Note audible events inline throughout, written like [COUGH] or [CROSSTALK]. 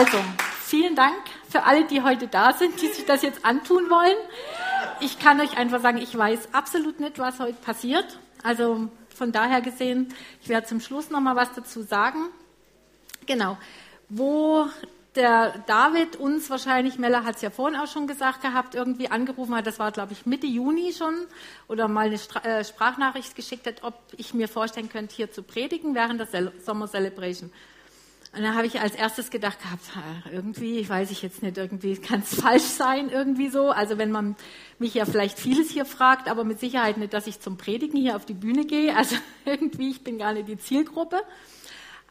Also, vielen Dank für alle, die heute da sind, die sich das jetzt antun wollen. Ich kann euch einfach sagen, ich weiß absolut nicht, was heute passiert. Also von daher gesehen, ich werde zum Schluss noch mal was dazu sagen. Genau. Wo der David uns wahrscheinlich, Mella hat es ja vorhin auch schon gesagt gehabt, irgendwie angerufen hat, das war glaube ich Mitte Juni schon, oder mal eine Stra äh, Sprachnachricht geschickt hat, ob ich mir vorstellen könnte, hier zu predigen während der Sommer Celebration. Und da habe ich als erstes gedacht gehabt, irgendwie, weiß ich jetzt nicht, irgendwie kann es [LAUGHS] falsch sein, irgendwie so. Also wenn man mich ja vielleicht vieles hier fragt, aber mit Sicherheit nicht, dass ich zum Predigen hier auf die Bühne gehe. Also [LAUGHS] irgendwie, ich bin gar nicht die Zielgruppe.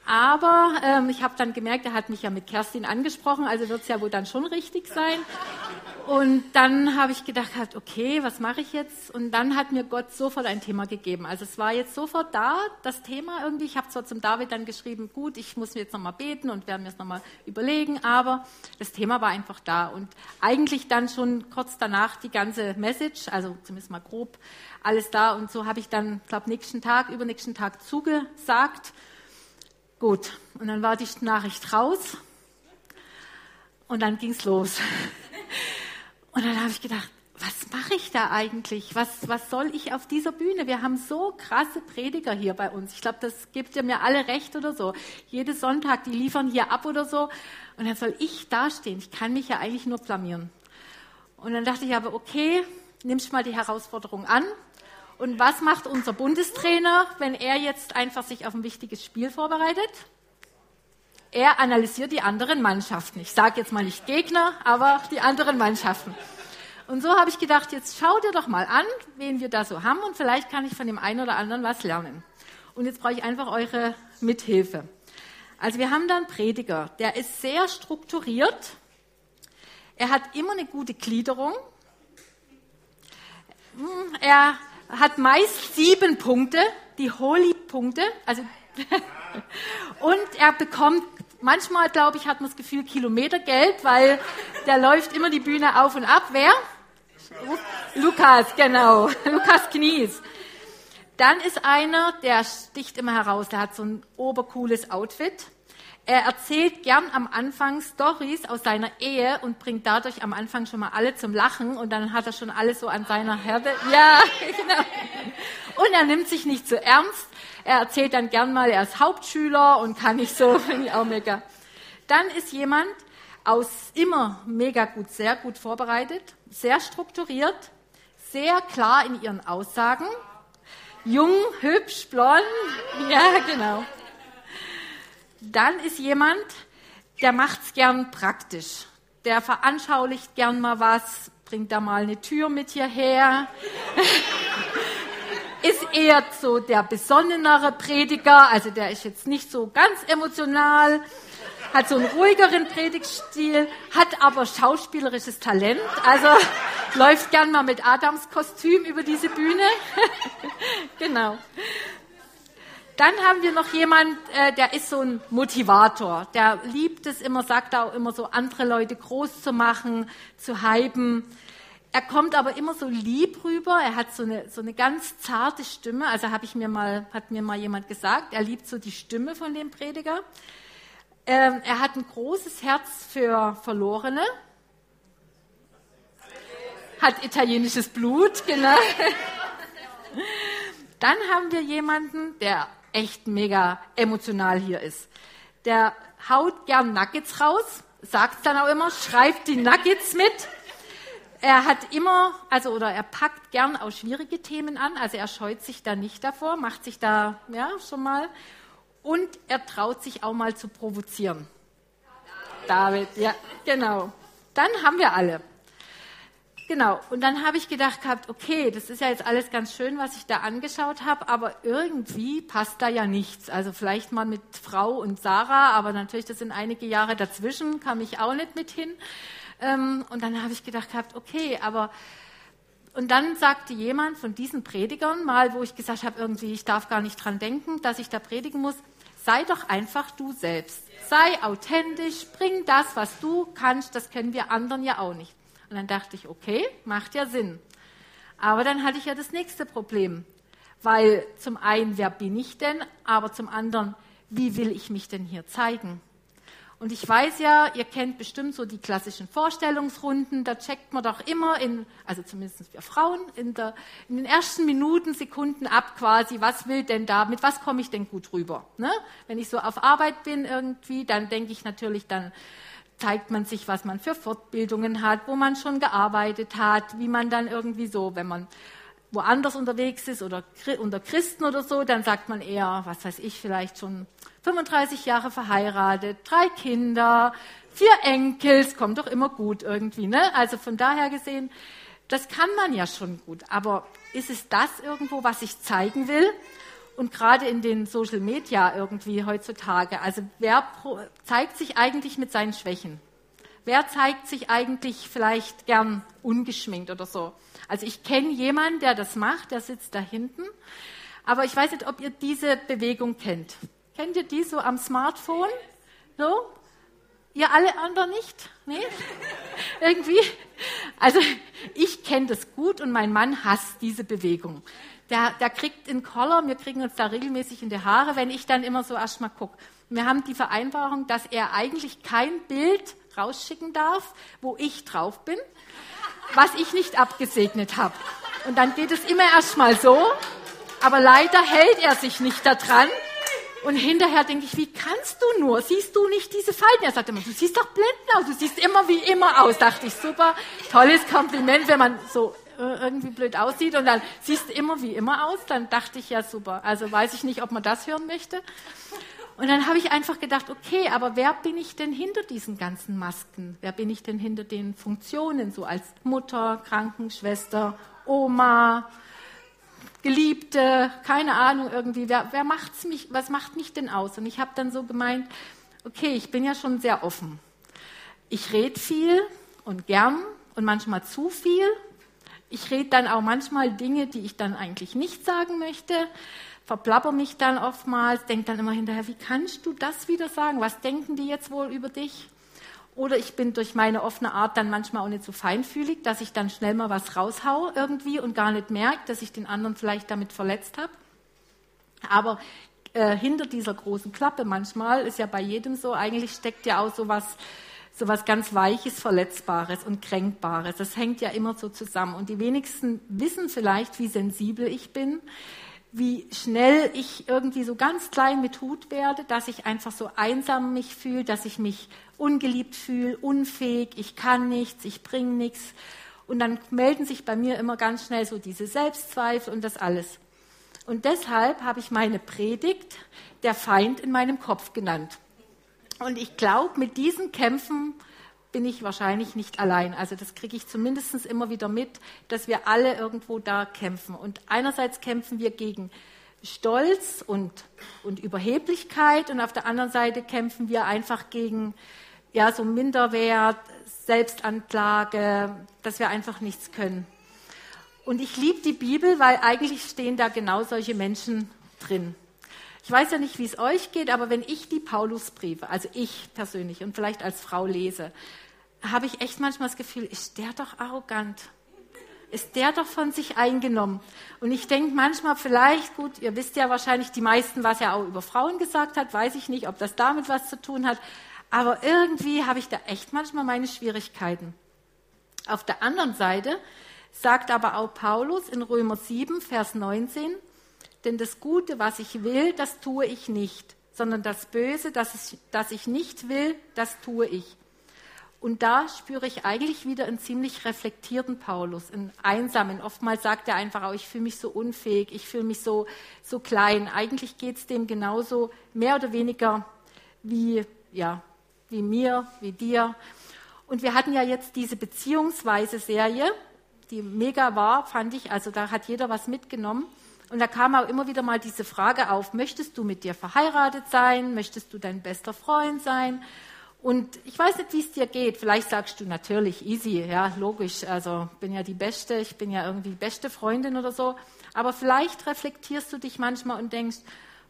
Aber ähm, ich habe dann gemerkt, er hat mich ja mit Kerstin angesprochen, also wird es ja wohl dann schon richtig sein. Und dann habe ich gedacht, okay, was mache ich jetzt? Und dann hat mir Gott sofort ein Thema gegeben. Also es war jetzt sofort da, das Thema irgendwie. Ich habe zwar zum David dann geschrieben, gut, ich muss mir jetzt nochmal beten und werde mir es nochmal überlegen, aber das Thema war einfach da. Und eigentlich dann schon kurz danach die ganze Message, also zumindest mal grob alles da. Und so habe ich dann, glaube nächsten Tag, übernächsten Tag zugesagt Gut, und dann war die Nachricht raus und dann ging's los. [LAUGHS] Und dann habe ich gedacht, was mache ich da eigentlich? Was, was soll ich auf dieser Bühne? Wir haben so krasse Prediger hier bei uns. Ich glaube, das gibt ja mir alle recht oder so. Jeden Sonntag, die liefern hier ab oder so. Und dann soll ich dastehen. Ich kann mich ja eigentlich nur blamieren. Und dann dachte ich aber, okay, nimmst mal die Herausforderung an. Und was macht unser Bundestrainer, wenn er jetzt einfach sich auf ein wichtiges Spiel vorbereitet? Er analysiert die anderen Mannschaften. Ich sage jetzt mal nicht Gegner, aber die anderen Mannschaften. Und so habe ich gedacht, jetzt schau dir doch mal an, wen wir da so haben und vielleicht kann ich von dem einen oder anderen was lernen. Und jetzt brauche ich einfach eure Mithilfe. Also wir haben da einen Prediger, der ist sehr strukturiert. Er hat immer eine gute Gliederung. Hm, er hat meist sieben Punkte, die Holy-Punkte. Also [LAUGHS] und er bekommt, manchmal glaube ich, hat man das Gefühl, Kilometergeld, weil der läuft immer die Bühne auf und ab. Wer? Lukas, genau. [LAUGHS] Lukas Knies. Dann ist einer, der sticht immer heraus, der hat so ein obercooles Outfit. Er erzählt gern am Anfang Stories aus seiner Ehe und bringt dadurch am Anfang schon mal alle zum Lachen und dann hat er schon alles so an seiner Herde. Ja, [LAUGHS] genau. Und er nimmt sich nicht so ernst. Er erzählt dann gern mal, er ist Hauptschüler und kann nicht so, [LAUGHS] finde ich auch mega. Dann ist jemand aus immer mega gut, sehr gut vorbereitet, sehr strukturiert, sehr klar in ihren Aussagen, jung, hübsch, blond, ja, genau. Dann ist jemand, der macht's gern praktisch. Der veranschaulicht gern mal was, bringt da mal eine Tür mit hierher. [LAUGHS] ist eher so der besonnenere Prediger, also der ist jetzt nicht so ganz emotional, hat so einen ruhigeren Predigtstil, hat aber schauspielerisches Talent, also läuft gern mal mit Adams Kostüm über diese Bühne. [LAUGHS] genau. Dann haben wir noch jemand, äh, der ist so ein Motivator. Der liebt es immer, sagt auch immer so, andere Leute groß zu machen, zu hypen. Er kommt aber immer so lieb rüber. Er hat so eine, so eine ganz zarte Stimme. Also habe ich mir mal, hat mir mal jemand gesagt, er liebt so die Stimme von dem Prediger. Ähm, er hat ein großes Herz für Verlorene. Hat italienisches Blut, genau. Dann haben wir jemanden, der echt mega emotional hier ist. Der haut gern Nuggets raus, sagt dann auch immer, schreibt die Nuggets mit. Er hat immer, also oder er packt gern auch schwierige Themen an, also er scheut sich da nicht davor, macht sich da ja schon mal und er traut sich auch mal zu provozieren. David, ja, genau. Dann haben wir alle. Genau, und dann habe ich gedacht gehabt, okay, das ist ja jetzt alles ganz schön, was ich da angeschaut habe, aber irgendwie passt da ja nichts. Also vielleicht mal mit Frau und Sarah, aber natürlich, das sind einige Jahre dazwischen, kam ich auch nicht mit hin. Ähm, und dann habe ich gedacht gehabt, okay, aber und dann sagte jemand von diesen Predigern mal, wo ich gesagt habe, irgendwie, ich darf gar nicht dran denken, dass ich da predigen muss, sei doch einfach du selbst. Sei authentisch, bring das, was du kannst, das können wir anderen ja auch nicht. Und dann dachte ich, okay, macht ja Sinn. Aber dann hatte ich ja das nächste Problem. Weil zum einen, wer bin ich denn? Aber zum anderen, wie will ich mich denn hier zeigen? Und ich weiß ja, ihr kennt bestimmt so die klassischen Vorstellungsrunden, da checkt man doch immer in, also zumindest wir Frauen, in, der, in den ersten Minuten, Sekunden ab quasi, was will denn da, mit was komme ich denn gut rüber? Ne? Wenn ich so auf Arbeit bin irgendwie, dann denke ich natürlich, dann zeigt man sich, was man für Fortbildungen hat, wo man schon gearbeitet hat, wie man dann irgendwie so, wenn man woanders unterwegs ist oder unter Christen oder so, dann sagt man eher, was weiß ich, vielleicht schon 35 Jahre verheiratet, drei Kinder, vier Enkel, es kommt doch immer gut irgendwie. Ne? Also von daher gesehen, das kann man ja schon gut. Aber ist es das irgendwo, was ich zeigen will? Und gerade in den Social Media irgendwie heutzutage, also wer zeigt sich eigentlich mit seinen Schwächen? Wer zeigt sich eigentlich vielleicht gern ungeschminkt oder so? Also ich kenne jemanden, der das macht, der sitzt da hinten. Aber ich weiß nicht, ob ihr diese Bewegung kennt. Kennt ihr die so am Smartphone? So? Ihr alle anderen nicht? Nee? [LAUGHS] Irgendwie? Also ich kenne das gut und mein Mann hasst diese Bewegung. Der, der kriegt in Collar, wir kriegen uns da regelmäßig in die Haare, wenn ich dann immer so erstmal gucke. Wir haben die Vereinbarung, dass er eigentlich kein Bild rausschicken darf, wo ich drauf bin, was ich nicht abgesegnet habe. Und dann geht es immer erstmal so, aber leider hält er sich nicht daran und hinterher denke ich, wie kannst du nur? Siehst du nicht diese Falten? Er sagt immer, du siehst doch blenden aus, du siehst immer wie immer aus. Dachte ich, super, tolles Kompliment, wenn man so äh, irgendwie blöd aussieht und dann siehst du immer wie immer aus. Dann dachte ich, ja super. Also weiß ich nicht, ob man das hören möchte. Und dann habe ich einfach gedacht, okay, aber wer bin ich denn hinter diesen ganzen Masken? Wer bin ich denn hinter den Funktionen, so als Mutter, Krankenschwester, Oma, Geliebte, keine Ahnung irgendwie, wer, wer macht's mich, was macht mich denn aus? Und ich habe dann so gemeint, okay, ich bin ja schon sehr offen. Ich rede viel und gern und manchmal zu viel. Ich rede dann auch manchmal Dinge, die ich dann eigentlich nicht sagen möchte, verplapper mich dann oftmals, denke dann immer hinterher, wie kannst du das wieder sagen? Was denken die jetzt wohl über dich? Oder ich bin durch meine offene Art dann manchmal auch nicht so feinfühlig, dass ich dann schnell mal was raushau irgendwie und gar nicht merke, dass ich den anderen vielleicht damit verletzt habe. Aber äh, hinter dieser großen Klappe manchmal ist ja bei jedem so, eigentlich steckt ja auch so was, so was ganz Weiches, Verletzbares und Kränkbares. Das hängt ja immer so zusammen. Und die wenigsten wissen vielleicht, wie sensibel ich bin wie schnell ich irgendwie so ganz klein mit Hut werde, dass ich einfach so einsam mich fühle, dass ich mich ungeliebt fühle, unfähig, ich kann nichts, ich bringe nichts. Und dann melden sich bei mir immer ganz schnell so diese Selbstzweifel und das alles. Und deshalb habe ich meine Predigt der Feind in meinem Kopf genannt. Und ich glaube, mit diesen Kämpfen bin ich wahrscheinlich nicht allein. Also das kriege ich zumindest immer wieder mit, dass wir alle irgendwo da kämpfen. Und einerseits kämpfen wir gegen Stolz und, und Überheblichkeit und auf der anderen Seite kämpfen wir einfach gegen ja, so Minderwert, Selbstanklage, dass wir einfach nichts können. Und ich liebe die Bibel, weil eigentlich stehen da genau solche Menschen drin. Ich weiß ja nicht, wie es euch geht, aber wenn ich die Paulusbriefe, also ich persönlich und vielleicht als Frau lese, habe ich echt manchmal das Gefühl, ist der doch arrogant? Ist der doch von sich eingenommen? Und ich denke manchmal vielleicht, gut, ihr wisst ja wahrscheinlich die meisten, was er auch über Frauen gesagt hat, weiß ich nicht, ob das damit was zu tun hat, aber irgendwie habe ich da echt manchmal meine Schwierigkeiten. Auf der anderen Seite sagt aber auch Paulus in Römer 7, Vers 19, denn das Gute, was ich will, das tue ich nicht, sondern das Böse, das ich, das ich nicht will, das tue ich. Und da spüre ich eigentlich wieder einen ziemlich reflektierten Paulus, einen einsamen. Oftmals sagt er einfach auch, ich fühle mich so unfähig, ich fühle mich so, so klein. Eigentlich geht es dem genauso, mehr oder weniger wie, ja, wie mir, wie dir. Und wir hatten ja jetzt diese Beziehungsweise-Serie, die mega war, fand ich. Also da hat jeder was mitgenommen. Und da kam auch immer wieder mal diese Frage auf, möchtest du mit dir verheiratet sein? Möchtest du dein bester Freund sein? Und ich weiß nicht, wie es dir geht. Vielleicht sagst du natürlich easy, ja, logisch. Also bin ja die Beste, ich bin ja irgendwie beste Freundin oder so. Aber vielleicht reflektierst du dich manchmal und denkst,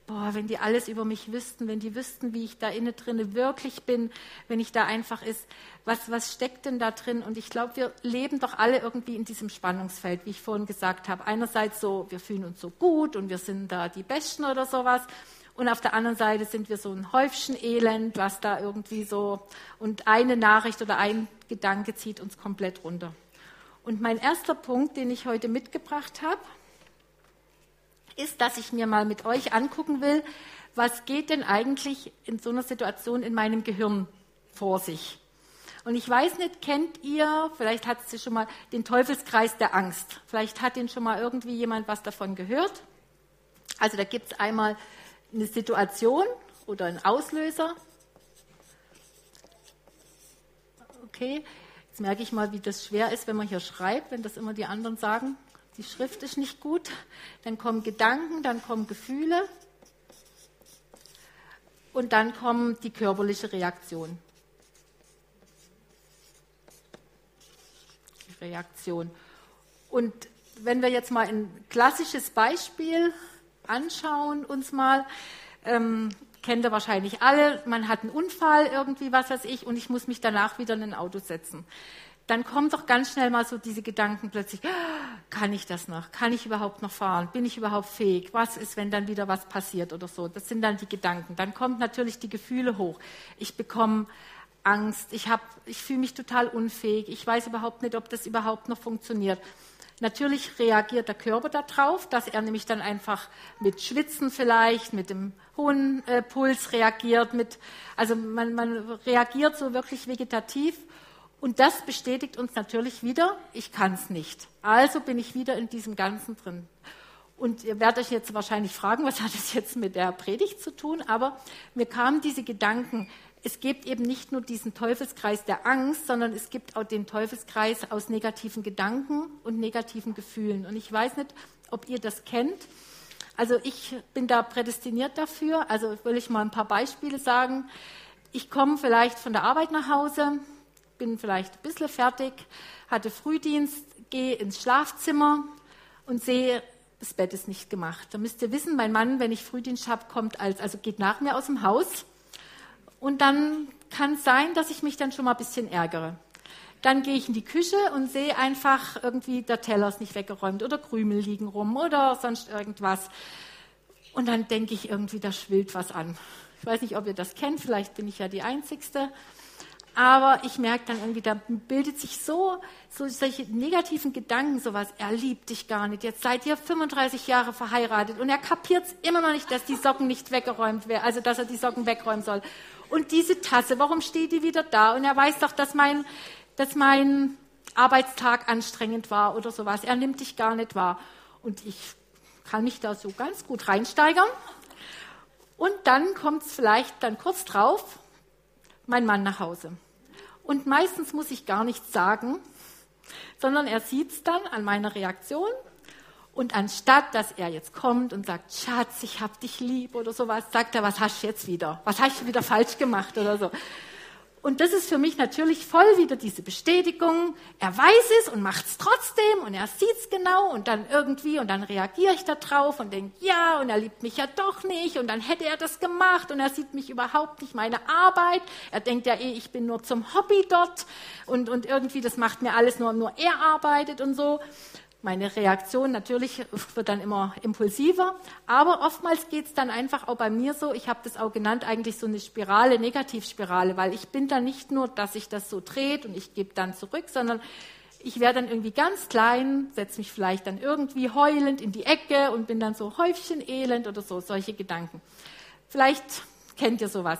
boah, wenn die alles über mich wüssten, wenn die wüssten, wie ich da innen drinne wirklich bin, wenn ich da einfach ist, was, was steckt denn da drin? Und ich glaube, wir leben doch alle irgendwie in diesem Spannungsfeld, wie ich vorhin gesagt habe. Einerseits so, wir fühlen uns so gut und wir sind da die Besten oder sowas. Und auf der anderen Seite sind wir so ein Häufchen Elend, was da irgendwie so, und eine Nachricht oder ein Gedanke zieht uns komplett runter. Und mein erster Punkt, den ich heute mitgebracht habe, ist, dass ich mir mal mit euch angucken will, was geht denn eigentlich in so einer Situation in meinem Gehirn vor sich. Und ich weiß nicht, kennt ihr, vielleicht hat sie schon mal den Teufelskreis der Angst. Vielleicht hat den schon mal irgendwie jemand was davon gehört. Also da gibt es einmal eine Situation oder einen Auslöser. Okay, jetzt merke ich mal, wie das schwer ist, wenn man hier schreibt, wenn das immer die anderen sagen. Die Schrift ist nicht gut. Dann kommen Gedanken, dann kommen Gefühle und dann kommt die körperliche Reaktion. Die Reaktion. Und wenn wir jetzt mal ein klassisches Beispiel anschauen, uns mal. Ähm, kennt ihr wahrscheinlich alle, man hat einen Unfall, irgendwie was weiß ich, und ich muss mich danach wieder in ein Auto setzen. Dann kommen doch ganz schnell mal so diese Gedanken plötzlich, kann ich das noch? Kann ich überhaupt noch fahren? Bin ich überhaupt fähig? Was ist, wenn dann wieder was passiert oder so? Das sind dann die Gedanken. Dann kommen natürlich die Gefühle hoch. Ich bekomme Angst, ich, ich fühle mich total unfähig, ich weiß überhaupt nicht, ob das überhaupt noch funktioniert. Natürlich reagiert der Körper darauf, dass er nämlich dann einfach mit Schwitzen vielleicht, mit dem hohen äh, Puls reagiert, mit, also man, man reagiert so wirklich vegetativ. Und das bestätigt uns natürlich wieder, ich kann es nicht. Also bin ich wieder in diesem Ganzen drin. Und ihr werdet euch jetzt wahrscheinlich fragen, was hat es jetzt mit der Predigt zu tun? Aber mir kamen diese Gedanken, es gibt eben nicht nur diesen Teufelskreis der Angst, sondern es gibt auch den Teufelskreis aus negativen Gedanken und negativen Gefühlen. Und ich weiß nicht, ob ihr das kennt. Also ich bin da prädestiniert dafür. Also will ich mal ein paar Beispiele sagen. Ich komme vielleicht von der Arbeit nach Hause, bin vielleicht ein bisschen fertig, hatte Frühdienst, gehe ins Schlafzimmer und sehe, das Bett ist nicht gemacht. Da müsst ihr wissen, mein Mann, wenn ich Frühdienst habe, kommt als, also geht nach mir aus dem Haus und dann kann es sein, dass ich mich dann schon mal ein bisschen ärgere. Dann gehe ich in die Küche und sehe einfach irgendwie, der Teller ist nicht weggeräumt oder Krümel liegen rum oder sonst irgendwas. Und dann denke ich irgendwie, da schwillt was an. Ich weiß nicht, ob ihr das kennt, vielleicht bin ich ja die Einzigste. Aber ich merke dann irgendwie, da bildet sich so, so solche negativen Gedanken, sowas, er liebt dich gar nicht. Jetzt seid ihr 35 Jahre verheiratet und er kapiert es immer noch nicht, dass die Socken nicht weggeräumt werden, also dass er die Socken wegräumen soll. Und diese Tasse, warum steht die wieder da? Und er weiß doch, dass mein, dass mein Arbeitstag anstrengend war oder sowas. Er nimmt dich gar nicht wahr. Und ich kann mich da so ganz gut reinsteigern. Und dann kommt es vielleicht dann kurz drauf, mein Mann nach Hause. Und meistens muss ich gar nichts sagen, sondern er sieht es dann an meiner Reaktion und anstatt, dass er jetzt kommt und sagt, Schatz, ich hab dich lieb oder sowas, sagt er, was hast du jetzt wieder? Was hast du wieder falsch gemacht oder so? Und das ist für mich natürlich voll wieder diese Bestätigung. Er weiß es und macht es trotzdem und er sieht es genau und dann irgendwie und dann reagiere ich da drauf und denke, ja, und er liebt mich ja doch nicht und dann hätte er das gemacht und er sieht mich überhaupt nicht meine Arbeit. Er denkt ja eh, ich bin nur zum Hobby dort und, und irgendwie das macht mir alles nur, nur er arbeitet und so. Meine Reaktion natürlich wird dann immer impulsiver, aber oftmals geht es dann einfach auch bei mir so, ich habe das auch genannt, eigentlich so eine Spirale, Negativspirale, weil ich bin dann nicht nur, dass sich das so dreht und ich gebe dann zurück, sondern ich werde dann irgendwie ganz klein, setze mich vielleicht dann irgendwie heulend in die Ecke und bin dann so Häufchen elend oder so, solche Gedanken. Vielleicht kennt ihr sowas.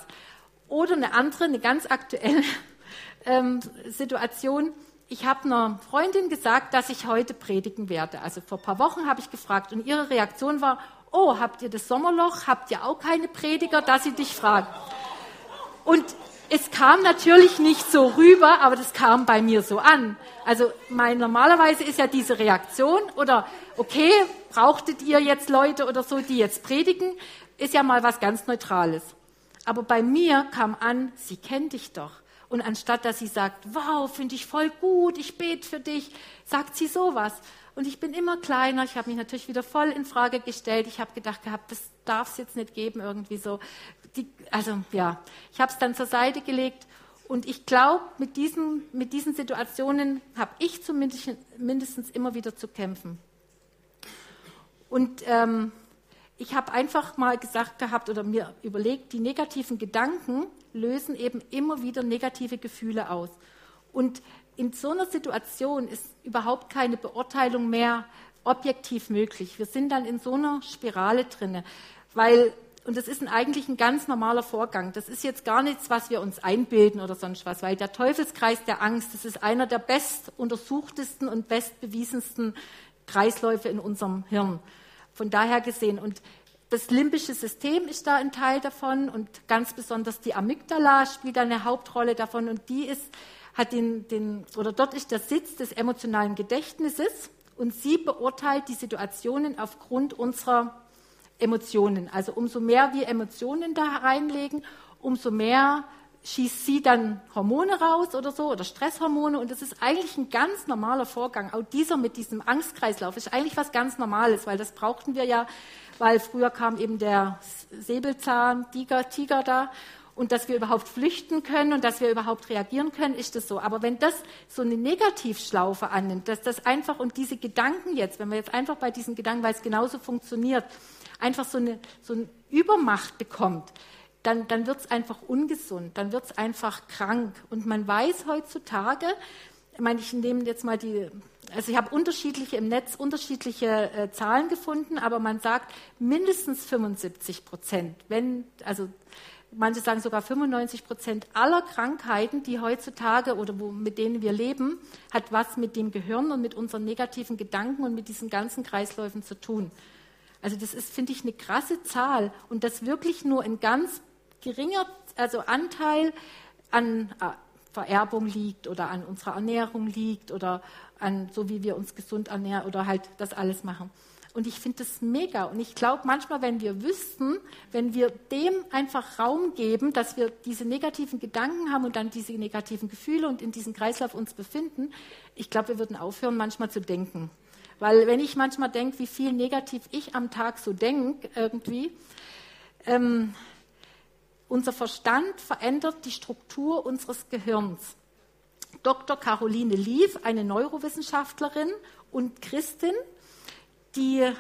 Oder eine andere, eine ganz aktuelle [LAUGHS] ähm, Situation, ich habe einer Freundin gesagt, dass ich heute predigen werde. Also vor ein paar Wochen habe ich gefragt und ihre Reaktion war, oh, habt ihr das Sommerloch? Habt ihr auch keine Prediger, dass sie dich fragen? Und es kam natürlich nicht so rüber, aber das kam bei mir so an. Also mein, normalerweise ist ja diese Reaktion oder okay, brauchtet ihr jetzt Leute oder so, die jetzt predigen, ist ja mal was ganz Neutrales. Aber bei mir kam an, sie kennt dich doch. Und anstatt dass sie sagt, wow, finde ich voll gut, ich bete für dich, sagt sie sowas. Und ich bin immer kleiner. Ich habe mich natürlich wieder voll in Frage gestellt. Ich habe gedacht gehabt, das, darf es jetzt nicht geben, irgendwie so. Die, also ja, ich habe es dann zur Seite gelegt und ich glaube, mit diesen, mit diesen Situationen habe ich zumindest mindestens immer wieder zu kämpfen. Und ähm, ich habe einfach mal gesagt gehabt oder mir überlegt, die negativen Gedanken lösen eben immer wieder negative Gefühle aus. Und in so einer Situation ist überhaupt keine Beurteilung mehr objektiv möglich. Wir sind dann in so einer Spirale drinne, weil und das ist ein, eigentlich ein ganz normaler Vorgang. Das ist jetzt gar nichts, was wir uns einbilden oder sonst was, weil der Teufelskreis der Angst, das ist einer der bestuntersuchtesten und bestbewiesensten Kreisläufe in unserem Hirn. Von daher gesehen. Und das limbische System ist da ein Teil davon und ganz besonders die Amygdala spielt da eine Hauptrolle davon und die ist, hat den, den, oder dort ist der Sitz des emotionalen Gedächtnisses und sie beurteilt die Situationen aufgrund unserer Emotionen. Also umso mehr wir Emotionen da reinlegen, umso mehr schießt sie dann Hormone raus oder so oder Stresshormone und das ist eigentlich ein ganz normaler Vorgang. Auch dieser mit diesem Angstkreislauf ist eigentlich was ganz Normales, weil das brauchten wir ja, weil früher kam eben der Säbelzahn, Tiger, Tiger da und dass wir überhaupt flüchten können und dass wir überhaupt reagieren können, ist das so. Aber wenn das so eine Negativschlaufe annimmt, dass das einfach und diese Gedanken jetzt, wenn wir jetzt einfach bei diesen Gedanken, weil es genauso funktioniert, einfach so eine, so eine Übermacht bekommt, dann, dann wird es einfach ungesund, dann wird es einfach krank. Und man weiß heutzutage, ich meine, ich nehme jetzt mal die, also ich habe unterschiedliche im Netz unterschiedliche äh, Zahlen gefunden, aber man sagt mindestens 75 Prozent, wenn, also manche sagen sogar 95 Prozent aller Krankheiten, die heutzutage oder wo, mit denen wir leben, hat was mit dem Gehirn und mit unseren negativen Gedanken und mit diesen ganzen Kreisläufen zu tun. Also das ist, finde ich, eine krasse Zahl und das wirklich nur ein ganz geringer also Anteil an äh, Vererbung liegt oder an unserer Ernährung liegt oder an so wie wir uns gesund ernähren oder halt das alles machen. Und ich finde das mega. Und ich glaube, manchmal, wenn wir wüssten, wenn wir dem einfach Raum geben, dass wir diese negativen Gedanken haben und dann diese negativen Gefühle und in diesem Kreislauf uns befinden, ich glaube, wir würden aufhören, manchmal zu denken. Weil wenn ich manchmal denke, wie viel negativ ich am Tag so denke, irgendwie, ähm, unser Verstand verändert die Struktur unseres Gehirns. Dr. Caroline Lief, eine Neurowissenschaftlerin und Christin, die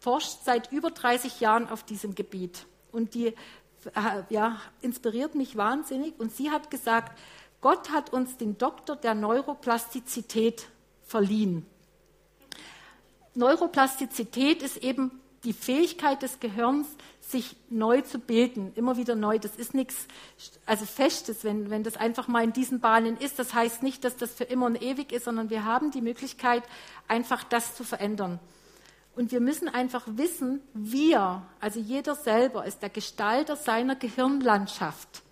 forscht seit über 30 Jahren auf diesem Gebiet. Und die äh, ja, inspiriert mich wahnsinnig. Und sie hat gesagt, Gott hat uns den Doktor der Neuroplastizität verliehen. Neuroplastizität ist eben die Fähigkeit des Gehirns, sich neu zu bilden, immer wieder neu. Das ist nichts also Festes, wenn, wenn das einfach mal in diesen Bahnen ist. Das heißt nicht, dass das für immer und ewig ist, sondern wir haben die Möglichkeit, einfach das zu verändern. Und wir müssen einfach wissen, wir, also jeder selber, ist der Gestalter seiner Gehirnlandschaft.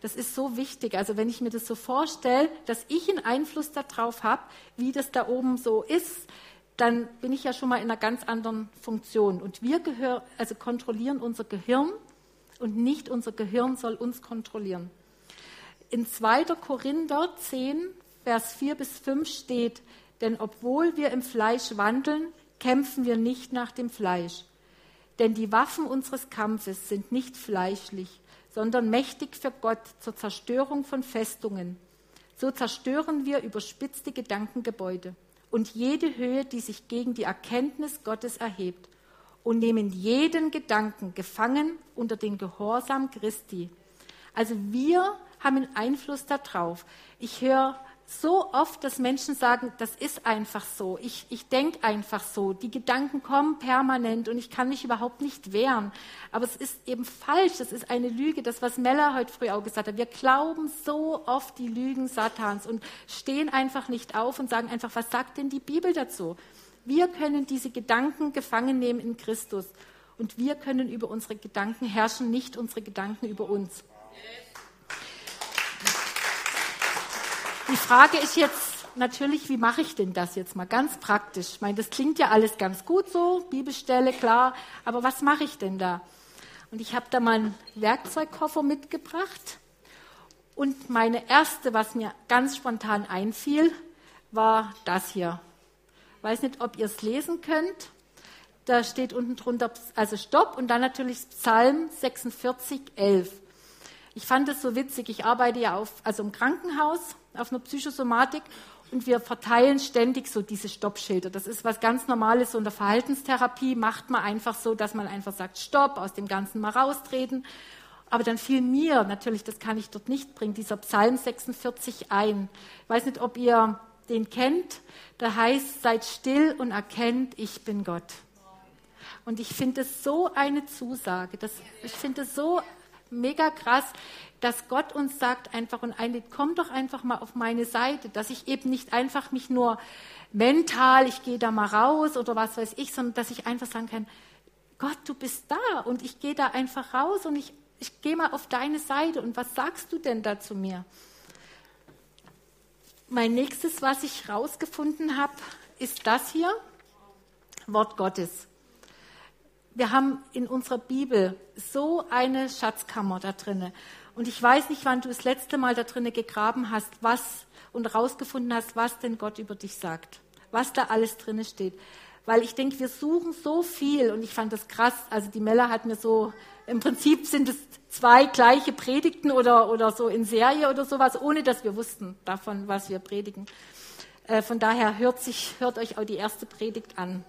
Das ist so wichtig. Also wenn ich mir das so vorstelle, dass ich einen Einfluss darauf habe, wie das da oben so ist, dann bin ich ja schon mal in einer ganz anderen Funktion. Und wir gehör, also kontrollieren unser Gehirn und nicht unser Gehirn soll uns kontrollieren. In 2. Korinther 10, Vers 4 bis 5 steht, denn obwohl wir im Fleisch wandeln, kämpfen wir nicht nach dem Fleisch. Denn die Waffen unseres Kampfes sind nicht fleischlich, sondern mächtig für Gott zur Zerstörung von Festungen. So zerstören wir überspitzte Gedankengebäude und jede Höhe, die sich gegen die Erkenntnis Gottes erhebt, und nehmen jeden Gedanken gefangen unter den Gehorsam Christi. Also wir haben Einfluss darauf. Ich höre so oft, dass Menschen sagen, das ist einfach so, ich, ich denke einfach so, die Gedanken kommen permanent und ich kann mich überhaupt nicht wehren. Aber es ist eben falsch, das ist eine Lüge, das, was Mella heute früh auch gesagt hat. Wir glauben so oft die Lügen Satans und stehen einfach nicht auf und sagen einfach, was sagt denn die Bibel dazu? Wir können diese Gedanken gefangen nehmen in Christus und wir können über unsere Gedanken herrschen, nicht unsere Gedanken über uns. Die Frage ist jetzt natürlich, wie mache ich denn das jetzt mal ganz praktisch? Ich meine, das klingt ja alles ganz gut so, Bibelstelle, klar, aber was mache ich denn da? Und ich habe da meinen Werkzeugkoffer mitgebracht. Und meine erste, was mir ganz spontan einfiel, war das hier. Ich weiß nicht, ob ihr es lesen könnt. Da steht unten drunter, also Stopp und dann natürlich Psalm 46, 11. Ich fand es so witzig. Ich arbeite ja auf, also im Krankenhaus, auf einer Psychosomatik und wir verteilen ständig so diese Stoppschilder. Das ist was ganz Normales. So in der Verhaltenstherapie macht man einfach so, dass man einfach sagt, Stopp, aus dem Ganzen mal raustreten. Aber dann fiel mir natürlich, das kann ich dort nicht bringen, dieser Psalm 46 ein. Ich weiß nicht, ob ihr den kennt. Da heißt, seid still und erkennt, ich bin Gott. Und ich finde es so eine Zusage. Das, ich finde es so mega krass, dass Gott uns sagt einfach und eine, komm doch einfach mal auf meine Seite, dass ich eben nicht einfach mich nur mental, ich gehe da mal raus oder was weiß ich, sondern dass ich einfach sagen kann, Gott, du bist da und ich gehe da einfach raus und ich, ich gehe mal auf deine Seite und was sagst du denn da zu mir? Mein nächstes, was ich rausgefunden habe, ist das hier, Wort Gottes wir haben in unserer Bibel so eine Schatzkammer da drinne. Und ich weiß nicht, wann du das letzte Mal da drinne gegraben hast, was und rausgefunden hast, was denn Gott über dich sagt, was da alles drinne steht. Weil ich denke, wir suchen so viel und ich fand das krass. Also die Mella hat mir so, im Prinzip sind es zwei gleiche Predigten oder, oder so in Serie oder sowas, ohne dass wir wussten davon, was wir predigen. Äh, von daher hört, sich, hört euch auch die erste Predigt an.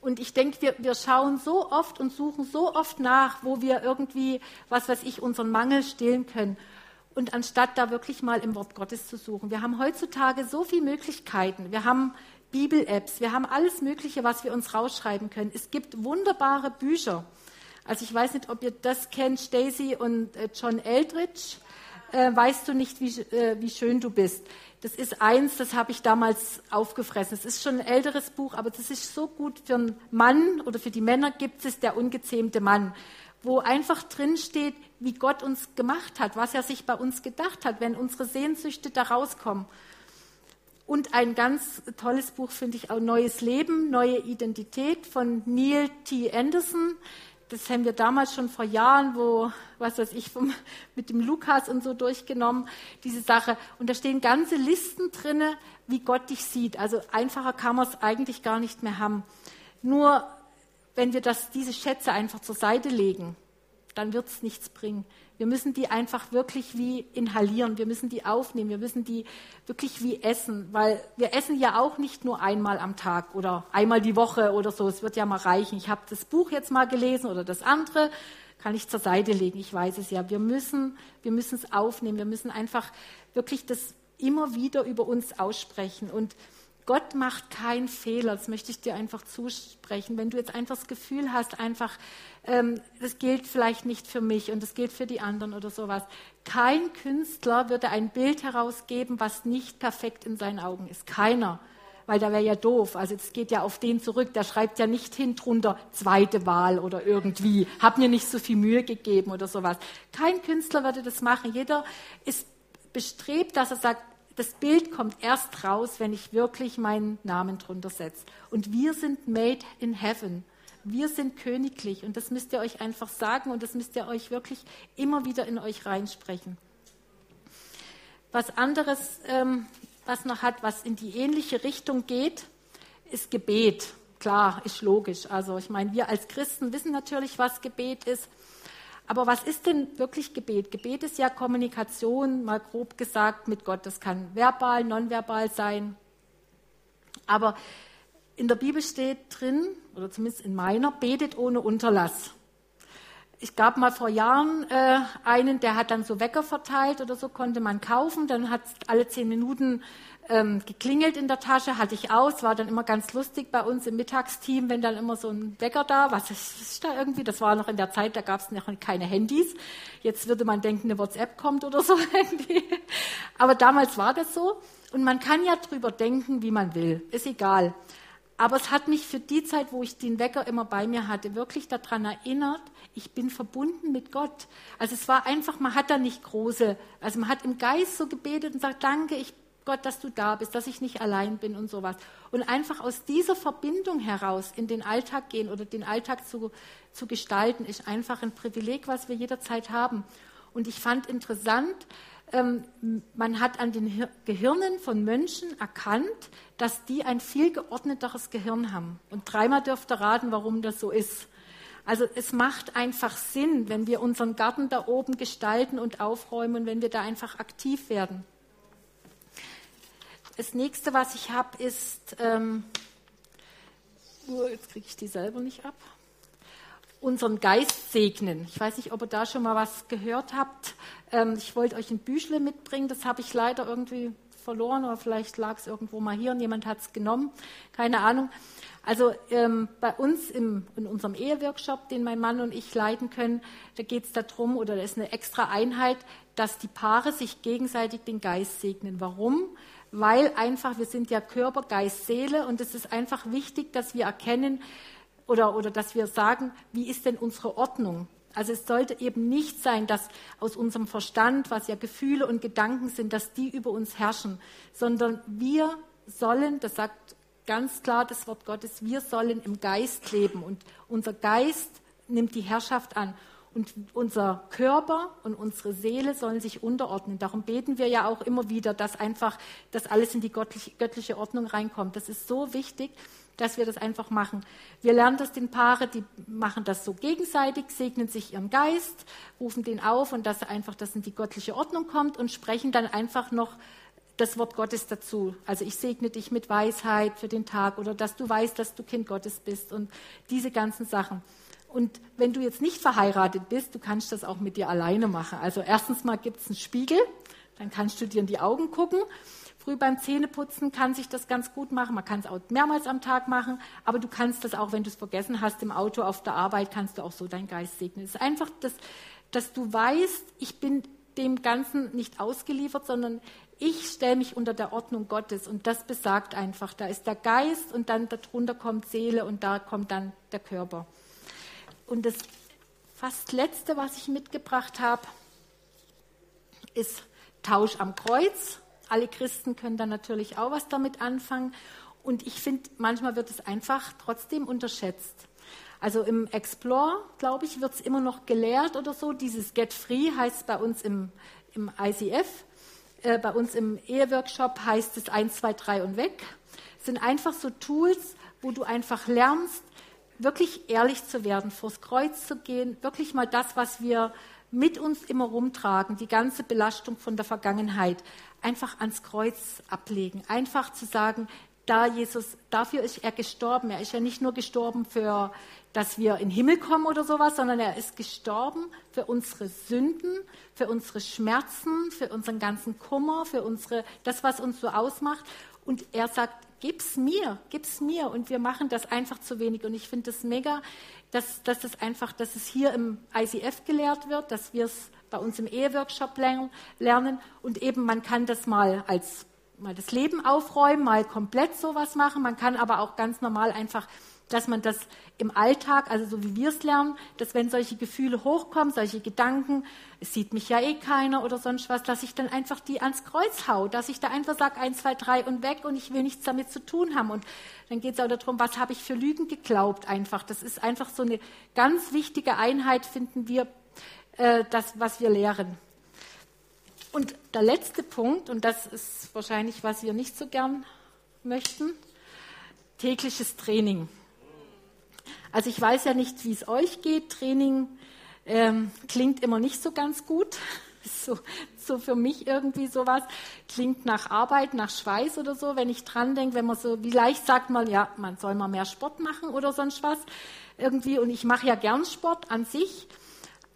Und ich denke, wir, wir schauen so oft und suchen so oft nach, wo wir irgendwie, was weiß ich, unseren Mangel stillen können. Und anstatt da wirklich mal im Wort Gottes zu suchen. Wir haben heutzutage so viele Möglichkeiten. Wir haben Bibel-Apps, wir haben alles Mögliche, was wir uns rausschreiben können. Es gibt wunderbare Bücher. Also ich weiß nicht, ob ihr das kennt, Stacy und äh, John Eldridge. Äh, weißt du nicht, wie, äh, wie schön du bist. Das ist eins, das habe ich damals aufgefressen. Es ist schon ein älteres Buch, aber das ist so gut für einen Mann oder für die Männer gibt es der ungezähmte Mann, wo einfach drin steht, wie Gott uns gemacht hat, was er sich bei uns gedacht hat, wenn unsere Sehnsüchte da rauskommen. Und ein ganz tolles Buch finde ich auch Neues Leben, neue Identität von Neil T. Anderson das haben wir damals schon vor Jahren, wo, was weiß ich, vom, [LAUGHS] mit dem Lukas und so durchgenommen, diese Sache. Und da stehen ganze Listen drinne, wie Gott dich sieht. Also einfacher kann man es eigentlich gar nicht mehr haben. Nur wenn wir das, diese Schätze einfach zur Seite legen, dann wird es nichts bringen. Wir müssen die einfach wirklich wie inhalieren, wir müssen die aufnehmen, wir müssen die wirklich wie essen, weil wir essen ja auch nicht nur einmal am Tag oder einmal die Woche oder so, es wird ja mal reichen. Ich habe das Buch jetzt mal gelesen oder das andere, kann ich zur Seite legen, ich weiß es ja. Wir müssen, wir es aufnehmen, wir müssen einfach wirklich das immer wieder über uns aussprechen. Und Gott macht keinen Fehler, das möchte ich dir einfach zusprechen. Wenn du jetzt einfach das Gefühl hast, einfach, ähm, das gilt vielleicht nicht für mich und das gilt für die anderen oder sowas. Kein Künstler würde ein Bild herausgeben, was nicht perfekt in seinen Augen ist. Keiner. Weil da wäre ja doof. Also es geht ja auf den zurück. Der schreibt ja nicht hin drunter zweite Wahl oder irgendwie. Hab mir nicht so viel Mühe gegeben oder sowas. Kein Künstler würde das machen. Jeder ist bestrebt, dass er sagt, das Bild kommt erst raus, wenn ich wirklich meinen Namen drunter setze. Und wir sind made in heaven. Wir sind königlich und das müsst ihr euch einfach sagen und das müsst ihr euch wirklich immer wieder in euch reinsprechen. Was anderes, ähm, was noch hat, was in die ähnliche Richtung geht, ist Gebet. Klar, ist logisch. Also ich meine, wir als Christen wissen natürlich, was Gebet ist. Aber was ist denn wirklich Gebet? Gebet ist ja Kommunikation, mal grob gesagt, mit Gott. Das kann verbal, nonverbal sein. Aber in der Bibel steht drin, oder zumindest in meiner, betet ohne Unterlass. Ich gab mal vor Jahren äh, einen, der hat dann so Wecker verteilt oder so, konnte man kaufen. Dann hat alle zehn Minuten ähm, geklingelt in der Tasche, hatte ich aus, war dann immer ganz lustig bei uns im Mittagsteam, wenn dann immer so ein Bäcker da, was ist, was ist da irgendwie, das war noch in der Zeit, da gab es noch keine Handys. Jetzt würde man denken, eine WhatsApp kommt oder so [LAUGHS] irgendwie. Aber damals war das so. Und man kann ja drüber denken, wie man will, ist egal. Aber es hat mich für die Zeit, wo ich den Wecker immer bei mir hatte, wirklich daran erinnert, ich bin verbunden mit Gott. Also es war einfach, man hat da nicht große, also man hat im Geist so gebetet und sagt, danke, ich Gott, dass du da bist, dass ich nicht allein bin und sowas. Und einfach aus dieser Verbindung heraus in den Alltag gehen oder den Alltag zu, zu gestalten, ist einfach ein Privileg, was wir jederzeit haben. Und ich fand interessant, ähm, man hat an den Gehirnen von Mönchen erkannt, dass die ein viel geordneteres Gehirn haben. Und dreimal dürft ihr raten, warum das so ist. Also es macht einfach Sinn, wenn wir unseren Garten da oben gestalten und aufräumen wenn wir da einfach aktiv werden. Das nächste, was ich habe, ist, ähm, oh, jetzt kriege ich die selber nicht ab, unseren Geist segnen. Ich weiß nicht, ob ihr da schon mal was gehört habt. Ähm, ich wollte euch ein Büchle mitbringen, das habe ich leider irgendwie verloren oder vielleicht lag es irgendwo mal hier und jemand hat es genommen, keine Ahnung. Also ähm, bei uns im, in unserem Eheworkshop, den mein Mann und ich leiten können, da geht es darum, oder da ist eine extra Einheit, dass die Paare sich gegenseitig den Geist segnen. Warum? Weil einfach, wir sind ja Körper, Geist, Seele und es ist einfach wichtig, dass wir erkennen oder, oder dass wir sagen, wie ist denn unsere Ordnung? Also es sollte eben nicht sein, dass aus unserem Verstand, was ja Gefühle und Gedanken sind, dass die über uns herrschen, sondern wir sollen, das sagt ganz klar das Wort Gottes, wir sollen im Geist leben und unser Geist nimmt die Herrschaft an. Und unser Körper und unsere Seele sollen sich unterordnen. Darum beten wir ja auch immer wieder, dass einfach das alles in die göttliche, Ordnung reinkommt. Das ist so wichtig, dass wir das einfach machen. Wir lernen das den Paare, die machen das so gegenseitig, segnen sich ihren Geist, rufen den auf und dass einfach das in die göttliche Ordnung kommt und sprechen dann einfach noch das Wort Gottes dazu. Also ich segne dich mit Weisheit für den Tag oder dass du weißt, dass du Kind Gottes bist und diese ganzen Sachen. Und wenn du jetzt nicht verheiratet bist, du kannst das auch mit dir alleine machen. Also erstens mal gibt es einen Spiegel, dann kannst du dir in die Augen gucken Früh beim Zähneputzen kann sich das ganz gut machen. Man kann es auch mehrmals am Tag machen, aber du kannst das auch, wenn du es vergessen hast, im Auto, auf der Arbeit, kannst du auch so deinen Geist segnen. Es ist einfach, das, dass du weißt, ich bin dem Ganzen nicht ausgeliefert, sondern ich stelle mich unter der Ordnung Gottes und das besagt einfach, da ist der Geist und dann darunter kommt Seele und da kommt dann der Körper. Und das fast letzte, was ich mitgebracht habe, ist Tausch am Kreuz alle Christen können da natürlich auch was damit anfangen. Und ich finde, manchmal wird es einfach trotzdem unterschätzt. Also im Explore, glaube ich, wird es immer noch gelehrt oder so. Dieses Get Free heißt bei uns im, im ICF, äh, bei uns im Eheworkshop heißt es 1, 2, 3 und weg. Es sind einfach so Tools, wo du einfach lernst, wirklich ehrlich zu werden, vors Kreuz zu gehen, wirklich mal das, was wir mit uns immer rumtragen, die ganze Belastung von der Vergangenheit, einfach ans Kreuz ablegen. Einfach zu sagen, da Jesus, dafür ist er gestorben. Er ist ja nicht nur gestorben für, dass wir in den Himmel kommen oder sowas, sondern er ist gestorben für unsere Sünden, für unsere Schmerzen, für unseren ganzen Kummer, für unsere, das, was uns so ausmacht. Und er sagt, gib's mir, gib's mir. Und wir machen das einfach zu wenig. Und ich finde es das mega, dass, dass es einfach, dass es hier im ICF gelehrt wird, dass wir es bei uns im Eheworkshop lernen und eben man kann das mal als mal das Leben aufräumen, mal komplett sowas machen. Man kann aber auch ganz normal einfach, dass man das im Alltag, also so wie wir es lernen, dass wenn solche Gefühle hochkommen, solche Gedanken, es sieht mich ja eh keiner oder sonst was, dass ich dann einfach die ans Kreuz hau, dass ich da einfach sage, eins, zwei, drei und weg und ich will nichts damit zu tun haben. Und dann geht es auch darum, was habe ich für Lügen geglaubt einfach. Das ist einfach so eine ganz wichtige Einheit, finden wir äh, das, was wir lehren. Und der letzte Punkt, und das ist wahrscheinlich, was wir nicht so gern möchten, tägliches Training. Also ich weiß ja nicht, wie es euch geht. Training ähm, klingt immer nicht so ganz gut. [LAUGHS] So, so für mich irgendwie sowas. Klingt nach Arbeit, nach Schweiß oder so, wenn ich dran denke, wenn man so, wie leicht sagt man, ja, man soll mal mehr Sport machen oder sonst was. Irgendwie, und ich mache ja gern Sport an sich.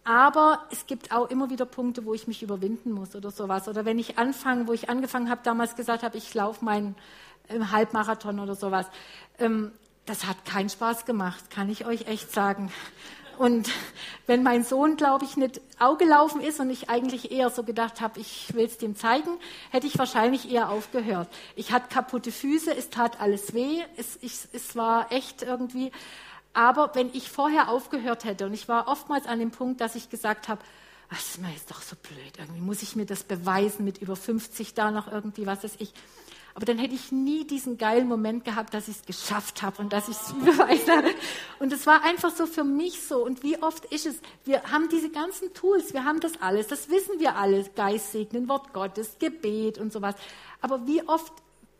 Aber es gibt auch immer wieder Punkte, wo ich mich überwinden muss oder sowas. Oder wenn ich anfange, wo ich angefangen habe, damals gesagt habe, ich laufe meinen äh, Halbmarathon oder sowas. Ähm, das hat keinen Spaß gemacht, kann ich euch echt sagen. Und wenn mein Sohn, glaube ich, nicht auch gelaufen ist und ich eigentlich eher so gedacht habe, ich will es dem zeigen, hätte ich wahrscheinlich eher aufgehört. Ich hatte kaputte Füße, es tat alles weh, es, ich, es war echt irgendwie aber wenn ich vorher aufgehört hätte, und ich war oftmals an dem Punkt, dass ich gesagt habe, das ist mir jetzt doch so blöd, irgendwie muss ich mir das beweisen mit über 50 da noch irgendwie, was weiß ich. Aber dann hätte ich nie diesen geilen Moment gehabt, dass ich es geschafft habe und dass ich es [LAUGHS] überweise. Und es war einfach so für mich so. Und wie oft ist es? Wir haben diese ganzen Tools, wir haben das alles, das wissen wir alles. Geist segnen, Wort Gottes, Gebet und sowas. Aber wie oft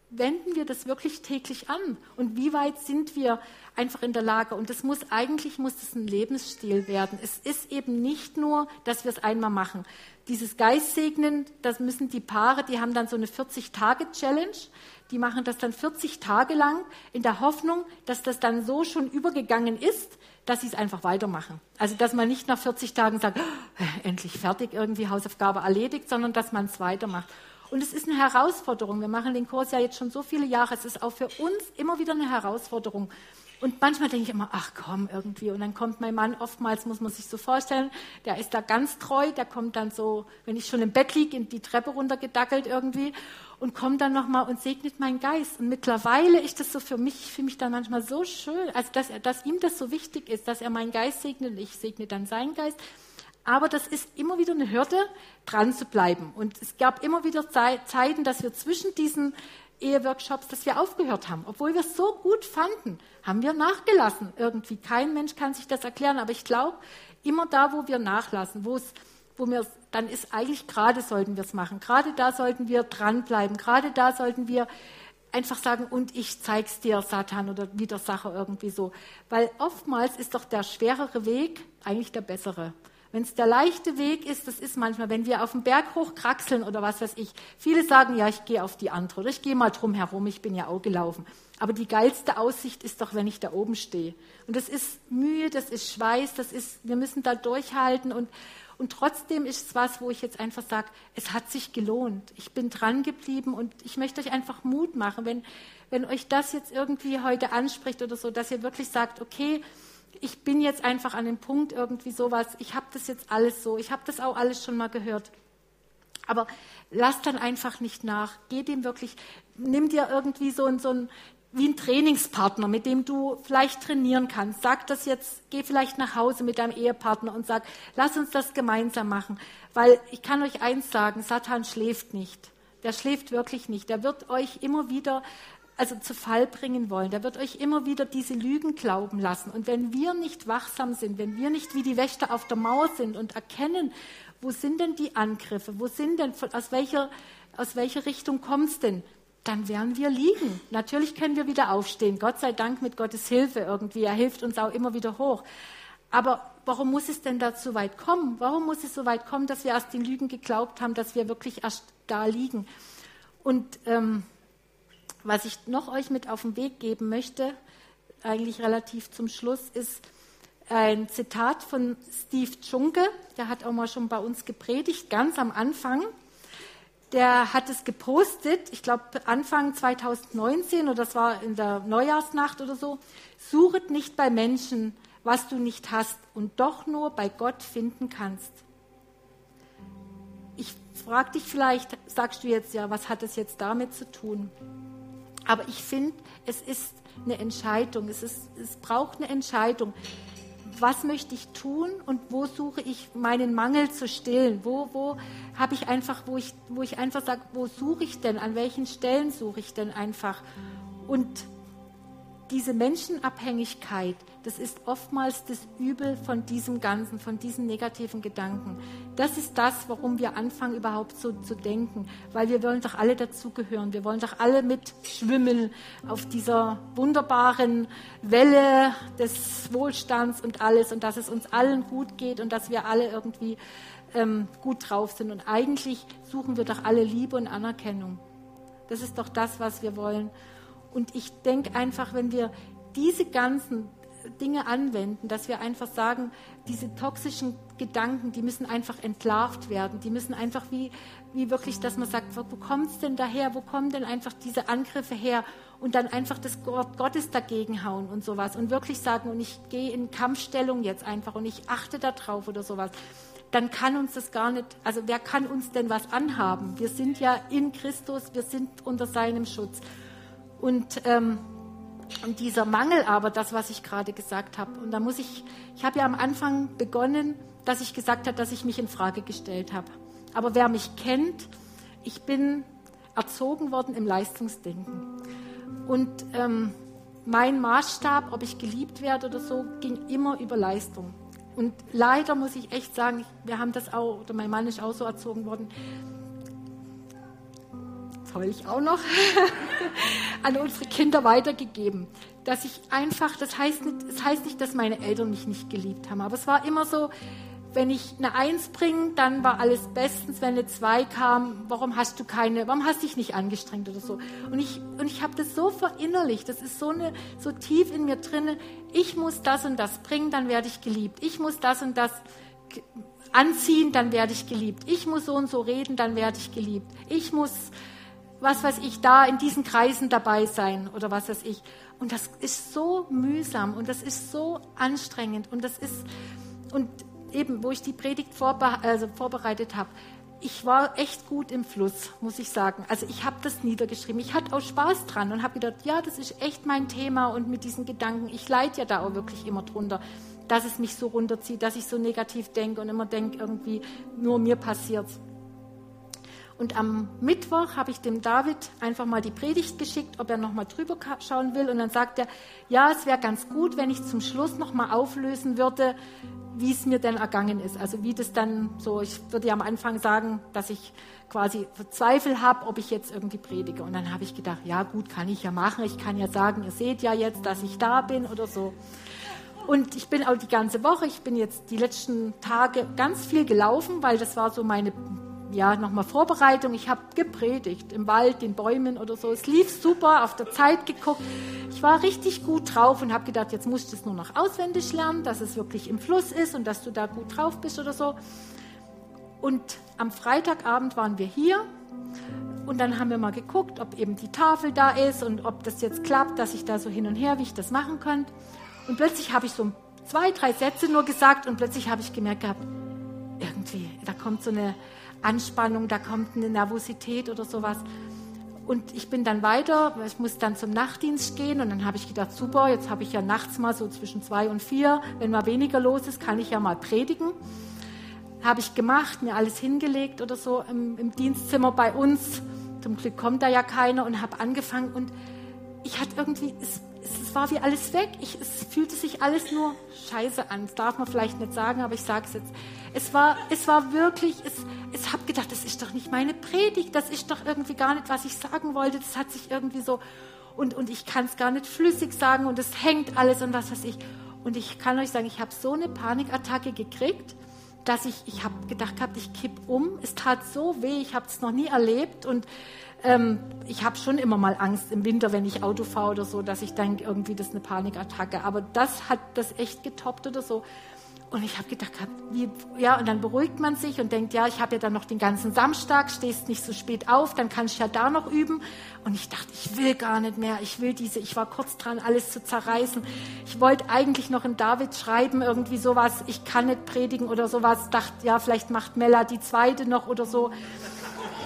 wenden wir das wirklich täglich an? Und wie weit sind wir einfach in der Lage? Und das muss eigentlich muss das ein Lebensstil werden. Es ist eben nicht nur, dass wir es einmal machen. Dieses Geistsegnen, das müssen die Paare, die haben dann so eine 40-Tage-Challenge. Die machen das dann 40 Tage lang in der Hoffnung, dass das dann so schon übergegangen ist, dass sie es einfach weitermachen. Also, dass man nicht nach 40 Tagen sagt, oh, endlich fertig, irgendwie Hausaufgabe erledigt, sondern dass man es weitermacht. Und es ist eine Herausforderung. Wir machen den Kurs ja jetzt schon so viele Jahre. Es ist auch für uns immer wieder eine Herausforderung. Und manchmal denke ich immer, ach komm, irgendwie. Und dann kommt mein Mann, oftmals muss man sich so vorstellen, der ist da ganz treu, der kommt dann so, wenn ich schon im Bett liege, in die Treppe runtergedackelt irgendwie und kommt dann nochmal und segnet meinen Geist. Und mittlerweile ist das so für mich, für mich dann manchmal so schön, also dass, er, dass ihm das so wichtig ist, dass er meinen Geist segnet und ich segne dann seinen Geist. Aber das ist immer wieder eine Hürde, dran zu bleiben. Und es gab immer wieder Zeiten, dass wir zwischen diesen Eheworkshops, dass wir aufgehört haben. Obwohl wir es so gut fanden, haben wir nachgelassen. Irgendwie kein Mensch kann sich das erklären. Aber ich glaube, immer da, wo wir nachlassen, wo es, wo wir, dann ist eigentlich gerade sollten wir es machen. Gerade da sollten wir dranbleiben. Gerade da sollten wir einfach sagen, und ich zeig's dir, Satan oder Widersacher irgendwie so. Weil oftmals ist doch der schwerere Weg eigentlich der bessere. Wenn es der leichte Weg ist, das ist manchmal, wenn wir auf den Berg hochkraxeln oder was weiß ich. Viele sagen, ja, ich gehe auf die andere oder ich gehe mal drum herum, ich bin ja auch gelaufen. Aber die geilste Aussicht ist doch, wenn ich da oben stehe. Und das ist Mühe, das ist Schweiß, das ist, wir müssen da durchhalten und, und trotzdem ist es was, wo ich jetzt einfach sage, es hat sich gelohnt. Ich bin dran geblieben und ich möchte euch einfach Mut machen, wenn, wenn euch das jetzt irgendwie heute anspricht oder so, dass ihr wirklich sagt, okay, ich bin jetzt einfach an dem Punkt irgendwie sowas, ich habe das jetzt alles so, ich habe das auch alles schon mal gehört. Aber lass dann einfach nicht nach. Geh dem wirklich, nimm dir irgendwie so, ein, so ein, wie ein Trainingspartner, mit dem du vielleicht trainieren kannst. Sag das jetzt, geh vielleicht nach Hause mit deinem Ehepartner und sag, lass uns das gemeinsam machen. Weil ich kann euch eins sagen, Satan schläft nicht. Der schläft wirklich nicht. Der wird euch immer wieder also zu Fall bringen wollen. Der wird euch immer wieder diese Lügen glauben lassen. Und wenn wir nicht wachsam sind, wenn wir nicht wie die Wächter auf der Mauer sind und erkennen, wo sind denn die Angriffe, wo sind denn, aus welcher, aus welcher Richtung kommt es denn, dann werden wir liegen. Natürlich können wir wieder aufstehen. Gott sei Dank mit Gottes Hilfe irgendwie. Er hilft uns auch immer wieder hoch. Aber warum muss es denn dazu weit kommen? Warum muss es so weit kommen, dass wir erst den Lügen geglaubt haben, dass wir wirklich erst da liegen? Und ähm, was ich noch euch mit auf den Weg geben möchte, eigentlich relativ zum Schluss, ist ein Zitat von Steve Junke. Der hat auch mal schon bei uns gepredigt, ganz am Anfang. Der hat es gepostet, ich glaube Anfang 2019 oder das war in der Neujahrsnacht oder so. Suchet nicht bei Menschen, was du nicht hast und doch nur bei Gott finden kannst. Ich frage dich vielleicht, sagst du jetzt ja, was hat es jetzt damit zu tun? Aber ich finde, es ist eine Entscheidung. Es, ist, es braucht eine Entscheidung. Was möchte ich tun und wo suche ich meinen Mangel zu stillen? Wo, wo habe ich einfach, wo ich, wo ich einfach sage, wo suche ich denn? An welchen Stellen suche ich denn einfach? Und diese Menschenabhängigkeit, das ist oftmals das Übel von diesem Ganzen, von diesen negativen Gedanken. Das ist das, warum wir anfangen, überhaupt so zu denken. Weil wir wollen doch alle dazugehören. Wir wollen doch alle mitschwimmen auf dieser wunderbaren Welle des Wohlstands und alles und dass es uns allen gut geht und dass wir alle irgendwie ähm, gut drauf sind. Und eigentlich suchen wir doch alle Liebe und Anerkennung. Das ist doch das, was wir wollen. Und ich denke einfach, wenn wir diese ganzen Dinge anwenden, dass wir einfach sagen, diese toxischen Gedanken, die müssen einfach entlarvt werden. Die müssen einfach wie, wie wirklich, dass man sagt, wo kommt es denn daher? Wo kommen denn einfach diese Angriffe her? Und dann einfach das Wort Gottes dagegen hauen und sowas. Und wirklich sagen, und ich gehe in Kampfstellung jetzt einfach und ich achte darauf oder sowas. Dann kann uns das gar nicht, also wer kann uns denn was anhaben? Wir sind ja in Christus, wir sind unter seinem Schutz. Und, ähm, und dieser Mangel aber, das, was ich gerade gesagt habe, und da muss ich, ich habe ja am Anfang begonnen, dass ich gesagt habe, dass ich mich in Frage gestellt habe. Aber wer mich kennt, ich bin erzogen worden im Leistungsdenken. Und ähm, mein Maßstab, ob ich geliebt werde oder so, ging immer über Leistung. Und leider muss ich echt sagen, wir haben das auch, oder mein Mann ist auch so erzogen worden, heule ich auch noch, [LAUGHS] an unsere Kinder weitergegeben. Dass ich einfach, das heißt, nicht, das heißt nicht, dass meine Eltern mich nicht geliebt haben, aber es war immer so, wenn ich eine Eins bringe, dann war alles bestens. Wenn eine Zwei kam, warum hast du keine, warum hast du dich nicht angestrengt oder so? Und ich, und ich habe das so verinnerlicht, das ist so, eine, so tief in mir drin, ich muss das und das bringen, dann werde ich geliebt. Ich muss das und das anziehen, dann werde ich geliebt. Ich muss so und so reden, dann werde ich geliebt. Ich muss, was weiß ich, da in diesen Kreisen dabei sein oder was weiß ich. Und das ist so mühsam und das ist so anstrengend und das ist, und eben, wo ich die Predigt vorbe also vorbereitet habe, ich war echt gut im Fluss, muss ich sagen. Also ich habe das niedergeschrieben. Ich hatte auch Spaß dran und habe gedacht, ja, das ist echt mein Thema und mit diesen Gedanken, ich leide ja da auch wirklich immer drunter, dass es mich so runterzieht, dass ich so negativ denke und immer denke, irgendwie nur mir passiert und am Mittwoch habe ich dem David einfach mal die Predigt geschickt, ob er noch mal drüber schauen will. Und dann sagt er, ja, es wäre ganz gut, wenn ich zum Schluss noch mal auflösen würde, wie es mir denn ergangen ist. Also wie das dann so, ich würde ja am Anfang sagen, dass ich quasi Zweifel habe, ob ich jetzt irgendwie predige. Und dann habe ich gedacht, ja gut, kann ich ja machen. Ich kann ja sagen, ihr seht ja jetzt, dass ich da bin oder so. Und ich bin auch die ganze Woche, ich bin jetzt die letzten Tage ganz viel gelaufen, weil das war so meine ja, nochmal Vorbereitung. Ich habe gepredigt im Wald, den Bäumen oder so. Es lief super, auf der Zeit geguckt. Ich war richtig gut drauf und habe gedacht, jetzt musst du es nur noch auswendig lernen, dass es wirklich im Fluss ist und dass du da gut drauf bist oder so. Und am Freitagabend waren wir hier und dann haben wir mal geguckt, ob eben die Tafel da ist und ob das jetzt klappt, dass ich da so hin und her, wie ich das machen könnte. Und plötzlich habe ich so zwei, drei Sätze nur gesagt und plötzlich habe ich gemerkt gehabt, irgendwie, da kommt so eine Anspannung, da kommt eine Nervosität oder sowas. Und ich bin dann weiter, ich muss dann zum Nachtdienst gehen und dann habe ich gedacht, super, jetzt habe ich ja nachts mal so zwischen zwei und vier, wenn mal weniger los ist, kann ich ja mal predigen. Habe ich gemacht, mir alles hingelegt oder so im, im Dienstzimmer bei uns. Zum Glück kommt da ja keiner und habe angefangen und ich hatte irgendwie, es, es war wie alles weg. Ich, es fühlte sich alles nur scheiße an. Das darf man vielleicht nicht sagen, aber ich sage es jetzt. Es war, es war wirklich, es, habe gedacht, das ist doch nicht meine Predigt, das ist doch irgendwie gar nicht, was ich sagen wollte. Das hat sich irgendwie so, und, und ich kann es gar nicht flüssig sagen und es hängt alles und was weiß ich. Und ich kann euch sagen, ich habe so eine Panikattacke gekriegt, dass ich, ich habe gedacht gehabt, ich kipp um. Es tat so weh, ich habe es noch nie erlebt und ähm, ich habe schon immer mal Angst im Winter, wenn ich Auto fahre oder so, dass ich denke, irgendwie das ist eine Panikattacke. Aber das hat das echt getoppt oder so. Und ich habe gedacht, wie, ja, und dann beruhigt man sich und denkt, ja, ich habe ja dann noch den ganzen Samstag, stehst nicht so spät auf, dann kann ich ja da noch üben. Und ich dachte, ich will gar nicht mehr, ich will diese, ich war kurz dran, alles zu zerreißen. Ich wollte eigentlich noch in David schreiben, irgendwie sowas, ich kann nicht predigen oder sowas. Dachte, ja, vielleicht macht Mella die zweite noch oder so.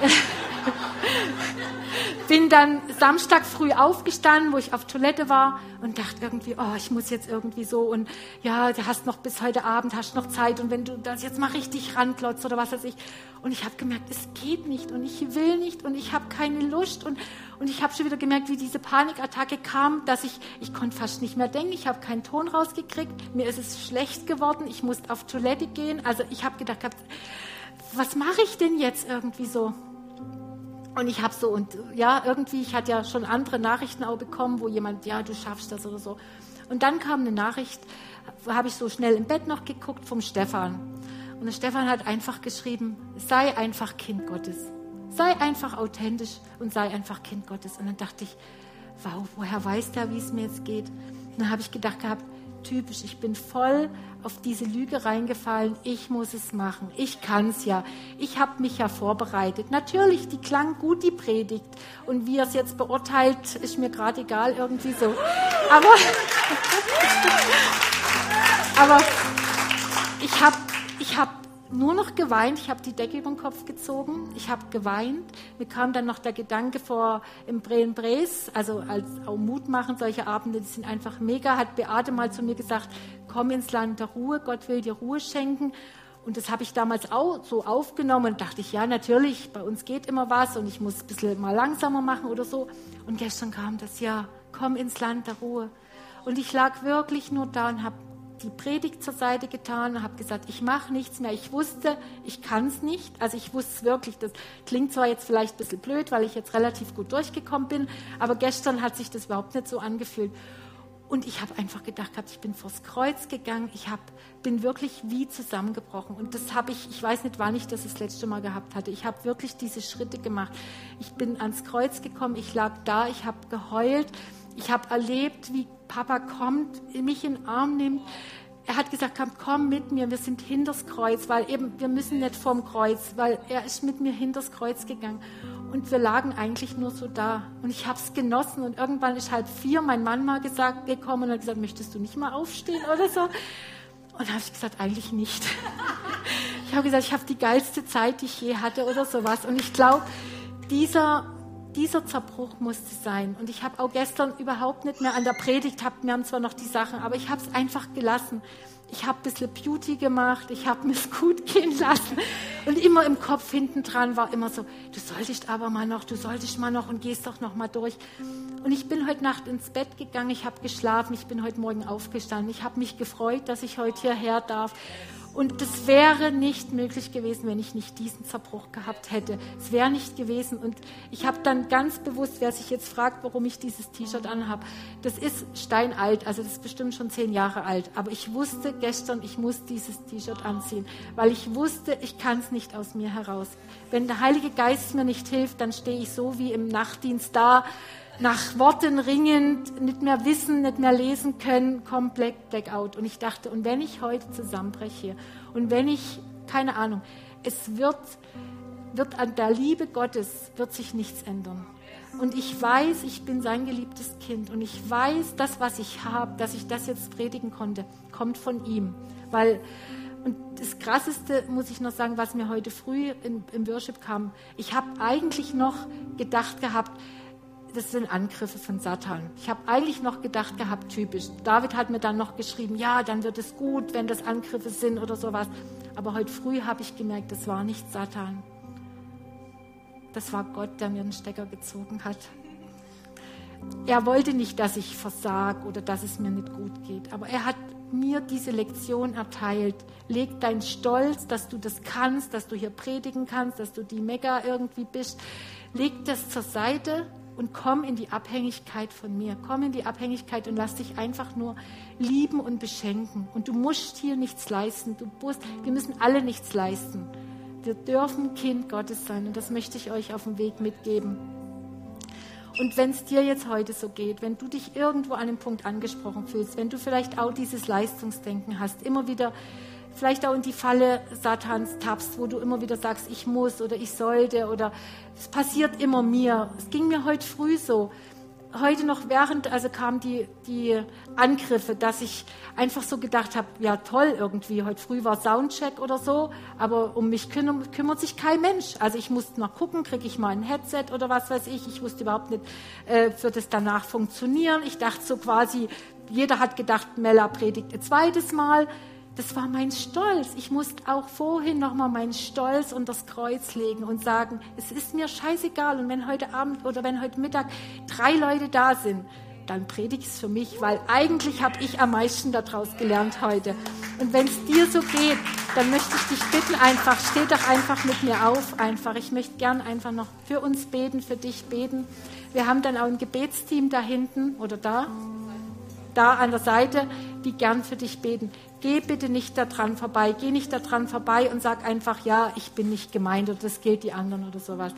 [LAUGHS] Bin dann Samstag früh aufgestanden, wo ich auf Toilette war und dachte irgendwie, oh, ich muss jetzt irgendwie so und ja, du hast noch bis heute Abend, hast noch Zeit und wenn du das jetzt mal richtig ranklotzt oder was weiß ich. Und ich habe gemerkt, es geht nicht und ich will nicht und ich habe keine Lust und, und ich habe schon wieder gemerkt, wie diese Panikattacke kam, dass ich, ich konnte fast nicht mehr denken, ich habe keinen Ton rausgekriegt, mir ist es schlecht geworden, ich musste auf Toilette gehen. Also ich habe gedacht, was mache ich denn jetzt irgendwie so? Und ich habe so, und ja, irgendwie, ich hatte ja schon andere Nachrichten auch bekommen, wo jemand, ja, du schaffst das oder so. Und dann kam eine Nachricht, habe ich so schnell im Bett noch geguckt vom Stefan. Und der Stefan hat einfach geschrieben, sei einfach Kind Gottes. Sei einfach authentisch und sei einfach Kind Gottes. Und dann dachte ich, wow, woher weiß der, wie es mir jetzt geht? Und dann habe ich gedacht gehabt, typisch, ich bin voll auf diese Lüge reingefallen, ich muss es machen, ich kann es ja, ich habe mich ja vorbereitet. Natürlich, die klang gut, die Predigt. Und wie er es jetzt beurteilt, ist mir gerade egal, irgendwie so. Aber, [LAUGHS] aber ich habe ich hab nur noch geweint. Ich habe die Decke über den Kopf gezogen. Ich habe geweint. Mir kam dann noch der Gedanke vor im Breen Bres, also als auch Mut machen, solche Abende, die sind einfach mega. Hat Beate mal zu mir gesagt, komm ins Land der Ruhe, Gott will dir Ruhe schenken. Und das habe ich damals auch so aufgenommen und dachte ich, ja, natürlich, bei uns geht immer was und ich muss ein bisschen mal langsamer machen oder so. Und gestern kam das, ja, komm ins Land der Ruhe. Und ich lag wirklich nur da und habe die Predigt zur Seite getan und habe gesagt, ich mache nichts mehr. Ich wusste, ich kann es nicht. Also ich wusste es wirklich. Das klingt zwar jetzt vielleicht ein bisschen blöd, weil ich jetzt relativ gut durchgekommen bin, aber gestern hat sich das überhaupt nicht so angefühlt. Und ich habe einfach gedacht, ich bin vors Kreuz gegangen. Ich hab, bin wirklich wie zusammengebrochen. Und das habe ich, ich weiß nicht, wann ich das das letzte Mal gehabt hatte. Ich habe wirklich diese Schritte gemacht. Ich bin ans Kreuz gekommen. Ich lag da. Ich habe geheult. Ich habe erlebt, wie Papa kommt, mich in den Arm nimmt. Er hat gesagt, komm, komm mit mir, wir sind hinters Kreuz, weil eben, wir müssen nicht vorm Kreuz, weil er ist mit mir hinters Kreuz gegangen. Und wir lagen eigentlich nur so da. Und ich habe es genossen. Und irgendwann ist halb vier mein Mann mal gesagt, gekommen und hat gesagt, möchtest du nicht mal aufstehen oder so? Und habe ich gesagt, eigentlich nicht. [LAUGHS] Ich habe gesagt, ich habe die geilste Zeit, die ich je hatte oder sowas. Und ich glaube, dieser dieser Zerbruch musste sein. Und ich habe auch gestern überhaupt nicht mehr an der Predigt, hab, wir haben zwar noch die Sachen, aber ich habe es einfach gelassen. Ich habe ein bisschen Beauty gemacht, ich habe [LAUGHS] mir es gut gehen lassen. Und immer im Kopf hinten dran war immer so, du solltest aber mal noch, du solltest mal noch und gehst doch noch mal durch. Und ich bin heute Nacht ins Bett gegangen, ich habe geschlafen, ich bin heute Morgen aufgestanden. Ich habe mich gefreut, dass ich heute hierher darf. Und das wäre nicht möglich gewesen, wenn ich nicht diesen Zerbruch gehabt hätte. Es wäre nicht gewesen. Und ich habe dann ganz bewusst, wer sich jetzt fragt, warum ich dieses T-Shirt anhabe, das ist steinalt, also das ist bestimmt schon zehn Jahre alt. Aber ich wusste gestern, ich muss dieses T-Shirt anziehen, weil ich wusste, ich kann es nicht aus mir heraus. Wenn der Heilige Geist mir nicht hilft, dann stehe ich so wie im Nachtdienst da nach Worten ringend, nicht mehr wissen, nicht mehr lesen können, komplett blackout. Und ich dachte, und wenn ich heute zusammenbreche und wenn ich, keine Ahnung, es wird, wird an der Liebe Gottes, wird sich nichts ändern. Und ich weiß, ich bin sein geliebtes Kind und ich weiß, das, was ich habe, dass ich das jetzt predigen konnte, kommt von ihm. Weil, und das Krasseste muss ich noch sagen, was mir heute früh in, im Worship kam, ich habe eigentlich noch gedacht gehabt, das sind Angriffe von Satan. Ich habe eigentlich noch gedacht gehabt, typisch. David hat mir dann noch geschrieben, ja, dann wird es gut, wenn das Angriffe sind oder sowas. Aber heute früh habe ich gemerkt, das war nicht Satan. Das war Gott, der mir einen Stecker gezogen hat. Er wollte nicht, dass ich versage oder dass es mir nicht gut geht. Aber er hat mir diese Lektion erteilt. Leg deinen Stolz, dass du das kannst, dass du hier predigen kannst, dass du die Mega irgendwie bist. Leg das zur Seite und komm in die Abhängigkeit von mir. Komm in die Abhängigkeit und lass dich einfach nur lieben und beschenken. Und du musst hier nichts leisten. Du musst, wir müssen alle nichts leisten. Wir dürfen Kind Gottes sein und das möchte ich euch auf dem Weg mitgeben. Und wenn es dir jetzt heute so geht, wenn du dich irgendwo an einem Punkt angesprochen fühlst, wenn du vielleicht auch dieses Leistungsdenken hast, immer wieder vielleicht auch in die Falle Satans tappst, wo du immer wieder sagst, ich muss oder ich sollte oder es passiert immer mir. Es ging mir heute früh so. Heute noch während, also kamen die, die Angriffe, dass ich einfach so gedacht habe, ja toll irgendwie, heute früh war Soundcheck oder so, aber um mich kümmert, kümmert sich kein Mensch. Also ich musste noch gucken, kriege ich mal ein Headset oder was weiß ich. Ich wusste überhaupt nicht, äh, wird es danach funktionieren. Ich dachte so quasi, jeder hat gedacht, Mella predigt ein zweites Mal das war mein Stolz. Ich musste auch vorhin nochmal meinen Stolz unter das Kreuz legen und sagen, es ist mir scheißegal. Und wenn heute Abend oder wenn heute Mittag drei Leute da sind, dann predige es für mich, weil eigentlich habe ich am meisten daraus gelernt heute. Und wenn es dir so geht, dann möchte ich dich bitten, einfach, steh doch einfach mit mir auf, einfach. Ich möchte gern einfach noch für uns beten, für dich beten. Wir haben dann auch ein Gebetsteam da hinten oder da, da an der Seite, die gern für dich beten. Geh bitte nicht daran vorbei, geh nicht daran vorbei und sag einfach, ja, ich bin nicht gemeint oder das gilt die anderen oder sowas.